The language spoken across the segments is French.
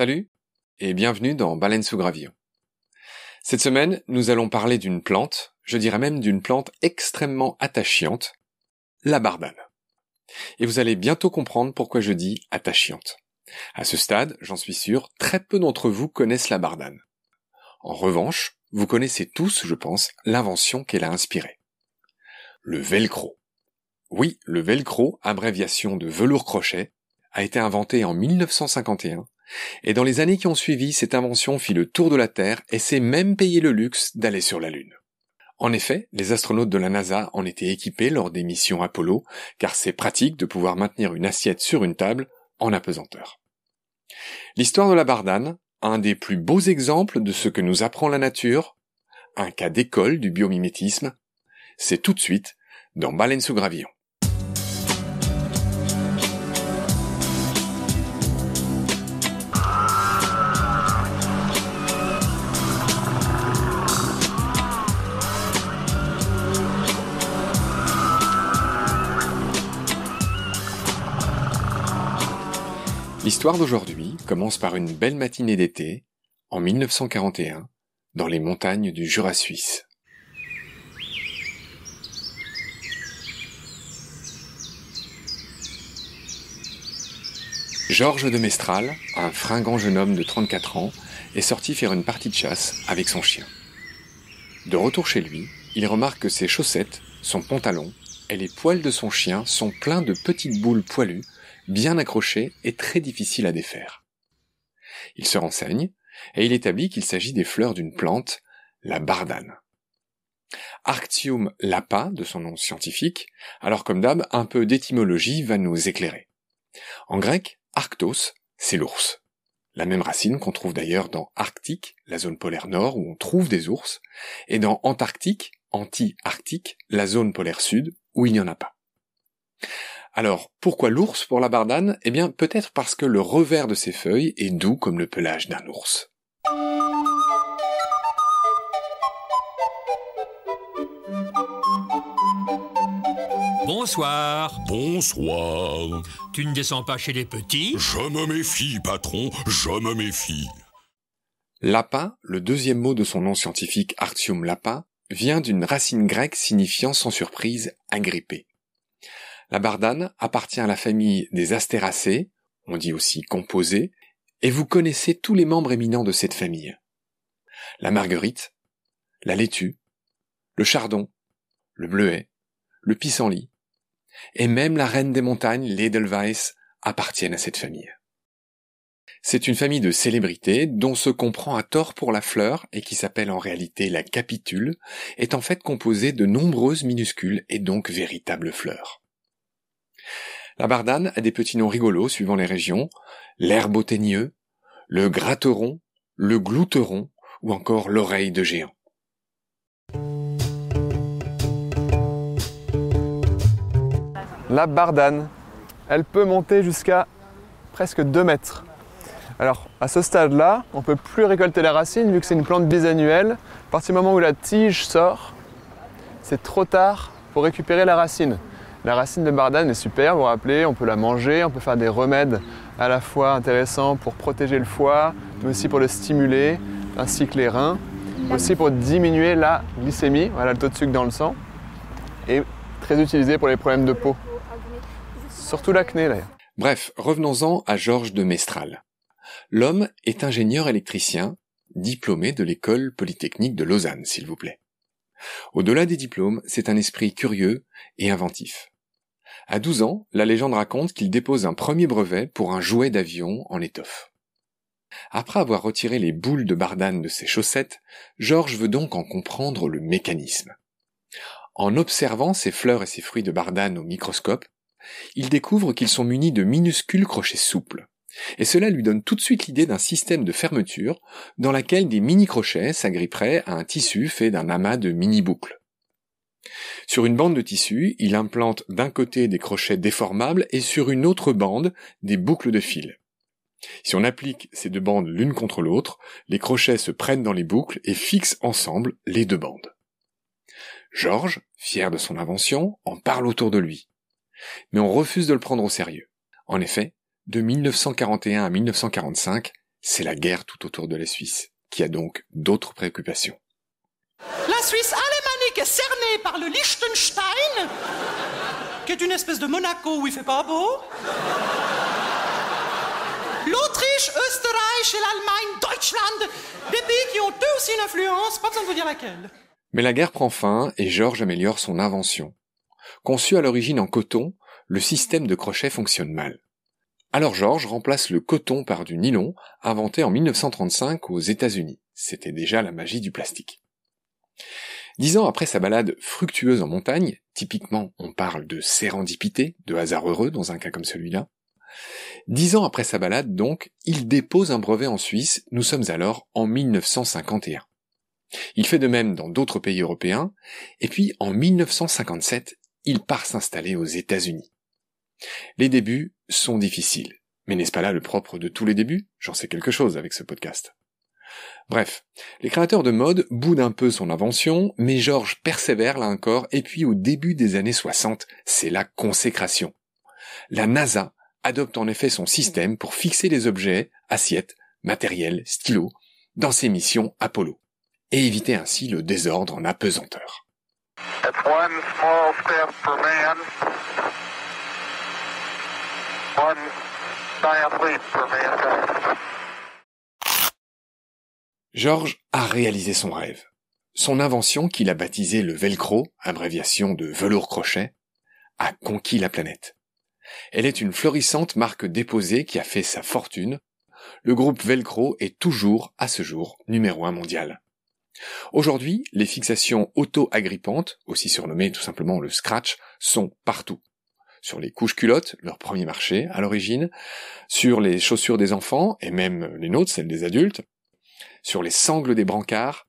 Salut et bienvenue dans Baleine sous gravillon. Cette semaine, nous allons parler d'une plante, je dirais même d'une plante extrêmement attachante, la bardane. Et vous allez bientôt comprendre pourquoi je dis attachante. À ce stade, j'en suis sûr, très peu d'entre vous connaissent la bardane. En revanche, vous connaissez tous, je pense, l'invention qu'elle a inspirée. Le velcro. Oui, le velcro, abréviation de velours crochet, a été inventé en 1951 et dans les années qui ont suivi, cette invention fit le tour de la Terre et s'est même payé le luxe d'aller sur la Lune. En effet, les astronautes de la NASA en étaient équipés lors des missions Apollo, car c'est pratique de pouvoir maintenir une assiette sur une table en apesanteur. L'histoire de la bardane, un des plus beaux exemples de ce que nous apprend la nature, un cas d'école du biomimétisme, c'est tout de suite dans Baleine sous gravillon. L'histoire d'aujourd'hui commence par une belle matinée d'été, en 1941, dans les montagnes du Jura suisse. Georges de Mestral, un fringant jeune homme de 34 ans, est sorti faire une partie de chasse avec son chien. De retour chez lui, il remarque que ses chaussettes, son pantalon et les poils de son chien sont pleins de petites boules poilues bien accroché et très difficile à défaire. Il se renseigne, et il établit qu'il s'agit des fleurs d'une plante, la bardane. Arctium lapa, de son nom scientifique, alors comme d'hab, un peu d'étymologie va nous éclairer. En grec, arctos, c'est l'ours. La même racine qu'on trouve d'ailleurs dans Arctique, la zone polaire nord où on trouve des ours, et dans Antarctique, anti-arctique, la zone polaire sud où il n'y en a pas. Alors, pourquoi l'ours pour la bardane? Eh bien, peut-être parce que le revers de ses feuilles est doux comme le pelage d'un ours. Bonsoir. Bonsoir. Tu ne descends pas chez les petits? Je me méfie, patron, je me méfie. Lapin, le deuxième mot de son nom scientifique Artium lapa, vient d'une racine grecque signifiant sans surprise agrippé. La bardane appartient à la famille des astéracées, on dit aussi composées, et vous connaissez tous les membres éminents de cette famille. La marguerite, la laitue, le chardon, le bleuet, le pissenlit, et même la reine des montagnes, l'Edelweiss, appartiennent à cette famille. C'est une famille de célébrités dont ce qu'on prend à tort pour la fleur et qui s'appelle en réalité la capitule est en fait composée de nombreuses minuscules et donc véritables fleurs. La bardane a des petits noms rigolos suivant les régions, l'herbe teigneux, le gratteron, le glouteron ou encore l'oreille de géant. La bardane, elle peut monter jusqu'à presque 2 mètres. Alors à ce stade-là, on ne peut plus récolter la racine vu que c'est une plante bisannuelle. À partir du moment où la tige sort, c'est trop tard pour récupérer la racine. La racine de bardane est super, vous vous rappelez, on peut la manger, on peut faire des remèdes à la fois intéressants pour protéger le foie, mais aussi pour le stimuler, ainsi que les reins, aussi pour diminuer la glycémie, voilà le taux de sucre dans le sang, et très utilisé pour les problèmes de peau, surtout l'acné d'ailleurs. Bref, revenons-en à Georges de Mestral. L'homme est ingénieur électricien, diplômé de l'école polytechnique de Lausanne, s'il vous plaît. Au-delà des diplômes, c'est un esprit curieux et inventif. À 12 ans, la légende raconte qu'il dépose un premier brevet pour un jouet d'avion en étoffe. Après avoir retiré les boules de bardane de ses chaussettes, Georges veut donc en comprendre le mécanisme. En observant ces fleurs et ces fruits de bardane au microscope, il découvre qu'ils sont munis de minuscules crochets souples. Et cela lui donne tout de suite l'idée d'un système de fermeture dans laquelle des mini-crochets s'agripperaient à un tissu fait d'un amas de mini-boucles. Sur une bande de tissu, il implante d'un côté des crochets déformables et sur une autre bande des boucles de fil. Si on applique ces deux bandes l'une contre l'autre, les crochets se prennent dans les boucles et fixent ensemble les deux bandes. Georges, fier de son invention, en parle autour de lui. Mais on refuse de le prendre au sérieux. En effet, de 1941 à 1945, c'est la guerre tout autour de la Suisse, qui a donc d'autres préoccupations. La Suisse alémanique est cernée par le Liechtenstein, qui est une espèce de Monaco où il fait pas beau. L'Autriche, Österreich et l'Allemagne, Deutschland, des pays qui ont eux aussi une influence, pas besoin de vous dire laquelle. Mais la guerre prend fin et Georges améliore son invention. Conçu à l'origine en coton, le système de crochet fonctionne mal. Alors Georges remplace le coton par du nylon, inventé en 1935 aux États-Unis. C'était déjà la magie du plastique. Dix ans après sa balade fructueuse en montagne, typiquement on parle de sérendipité, de hasard heureux dans un cas comme celui-là, dix ans après sa balade donc, il dépose un brevet en Suisse, nous sommes alors en 1951. Il fait de même dans d'autres pays européens, et puis en 1957, il part s'installer aux États-Unis. Les débuts sont difficiles, mais n'est-ce pas là le propre de tous les débuts? J'en sais quelque chose avec ce podcast. Bref, les créateurs de mode boudent un peu son invention, mais Georges persévère là encore, et puis au début des années 60, c'est la consécration. La NASA adopte en effet son système pour fixer les objets, assiettes, matériels, stylos, dans ses missions Apollo, et éviter ainsi le désordre en apesanteur. Georges a réalisé son rêve. Son invention, qu'il a baptisée le Velcro, abréviation de velours crochet, a conquis la planète. Elle est une florissante marque déposée qui a fait sa fortune. Le groupe Velcro est toujours, à ce jour, numéro un mondial. Aujourd'hui, les fixations auto-agrippantes, aussi surnommées tout simplement le scratch, sont partout. Sur les couches culottes, leur premier marché à l'origine, sur les chaussures des enfants, et même les nôtres, celles des adultes, sur les sangles des brancards,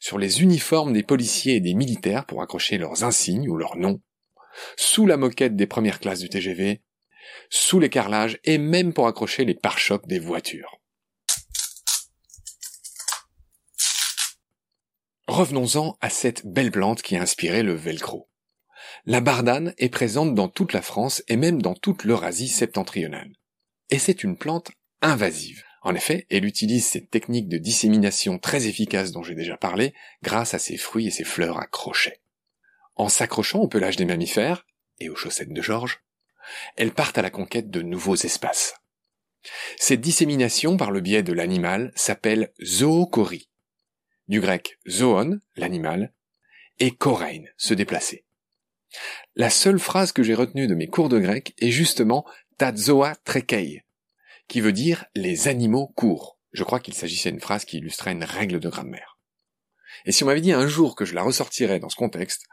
sur les uniformes des policiers et des militaires pour accrocher leurs insignes ou leurs noms, sous la moquette des premières classes du TGV, sous les carrelages et même pour accrocher les pare-chocs des voitures. Revenons-en à cette belle plante qui a inspiré le velcro. La bardane est présente dans toute la France et même dans toute l'Eurasie septentrionale. Et c'est une plante invasive. En effet, elle utilise cette technique de dissémination très efficace dont j'ai déjà parlé grâce à ses fruits et ses fleurs à. En s'accrochant au pelage des mammifères, et aux chaussettes de Georges, elles partent à la conquête de nouveaux espaces. Cette dissémination par le biais de l'animal s'appelle zoochorie. Du grec zoon, l'animal, et chorein, se déplacer. La seule phrase que j'ai retenue de mes cours de grec est justement tazoa trekei, qui veut dire les animaux courent. Je crois qu'il s'agissait d'une phrase qui illustrait une règle de grammaire. Et si on m'avait dit un jour que je la ressortirais dans ce contexte,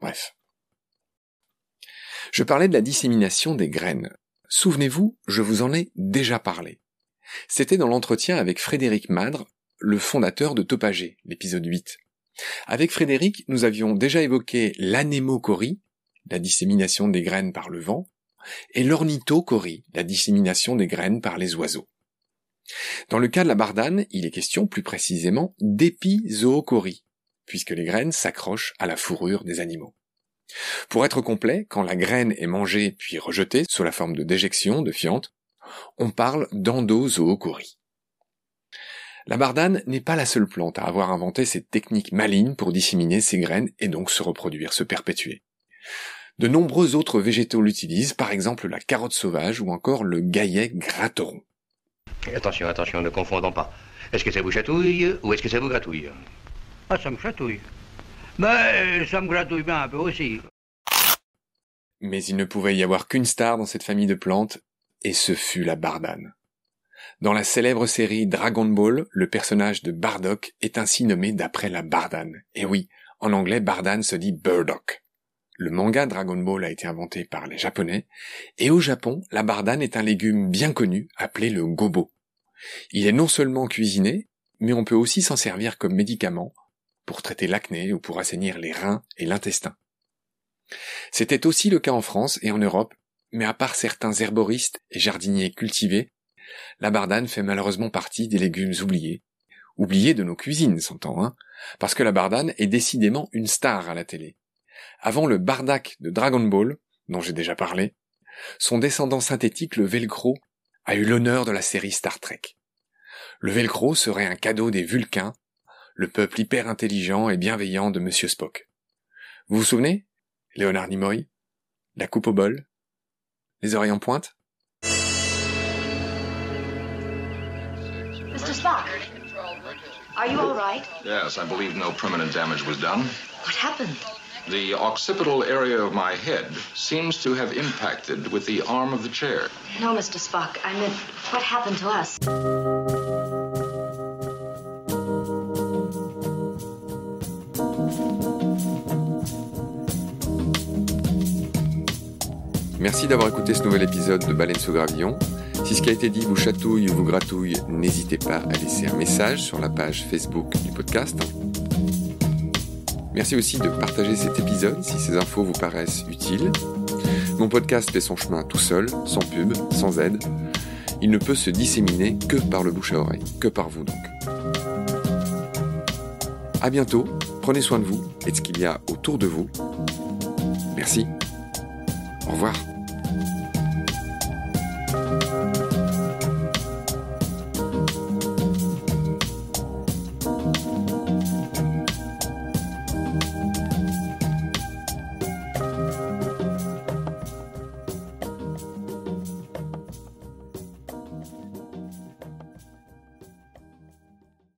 bref. Je parlais de la dissémination des graines. Souvenez-vous, je vous en ai déjà parlé. C'était dans l'entretien avec Frédéric Madre, le fondateur de Topagé, l'épisode 8. Avec Frédéric, nous avions déjà évoqué l'anémochorie, la dissémination des graines par le vent, et l'ornithochorie, la dissémination des graines par les oiseaux. Dans le cas de la bardane, il est question plus précisément d'épizoochorie, puisque les graines s'accrochent à la fourrure des animaux. Pour être complet, quand la graine est mangée puis rejetée sous la forme de déjection, de fiente, on parle d'endozoochorie. La bardane n'est pas la seule plante à avoir inventé cette technique maligne pour disséminer ses graines et donc se reproduire, se perpétuer. De nombreux autres végétaux l'utilisent, par exemple la carotte sauvage ou encore le gaillet gratteron. Attention, attention, ne confondons pas. Est-ce que ça vous chatouille ou est-ce que ça vous gratouille? Ah, ça me chatouille. Mais ça me gratouille bien un peu aussi. Mais il ne pouvait y avoir qu'une star dans cette famille de plantes, et ce fut la bardane. Dans la célèbre série Dragon Ball, le personnage de Bardock est ainsi nommé d'après la bardane. Et oui, en anglais, bardane se dit Burdock. Le manga Dragon Ball a été inventé par les Japonais, et au Japon, la bardane est un légume bien connu appelé le gobo. Il est non seulement cuisiné, mais on peut aussi s'en servir comme médicament pour traiter l'acné ou pour assainir les reins et l'intestin. C'était aussi le cas en France et en Europe, mais à part certains herboristes et jardiniers cultivés, la bardane fait malheureusement partie des légumes oubliés. Oubliés de nos cuisines, s'entend, hein, parce que la bardane est décidément une star à la télé. Avant le bardak de Dragon Ball, dont j'ai déjà parlé, son descendant synthétique, le Velcro, a eu l'honneur de la série Star Trek. Le velcro serait un cadeau des Vulcains, le peuple hyper intelligent et bienveillant de Monsieur Spock. Vous vous souvenez? Léonard Nimoy? La coupe au bol? Les oreilles en pointe? Mr. Spock, are you all right? Yes, I believe no permanent damage was done. What happened? The occipital area of my head seems to have impacted with the arm of the chair. No, Mr. Spock. I meant, what happened to us? Merci d'avoir écouté ce nouvel épisode de Baleine sous gravillon. Si ce qui a été dit vous chatouille ou vous gratouille, n'hésitez pas à laisser un message sur la page Facebook du podcast. Merci aussi de partager cet épisode si ces infos vous paraissent utiles. Mon podcast fait son chemin tout seul, sans pub, sans aide. Il ne peut se disséminer que par le bouche à oreille, que par vous donc. À bientôt, prenez soin de vous et de ce qu'il y a autour de vous. Merci. Au revoir.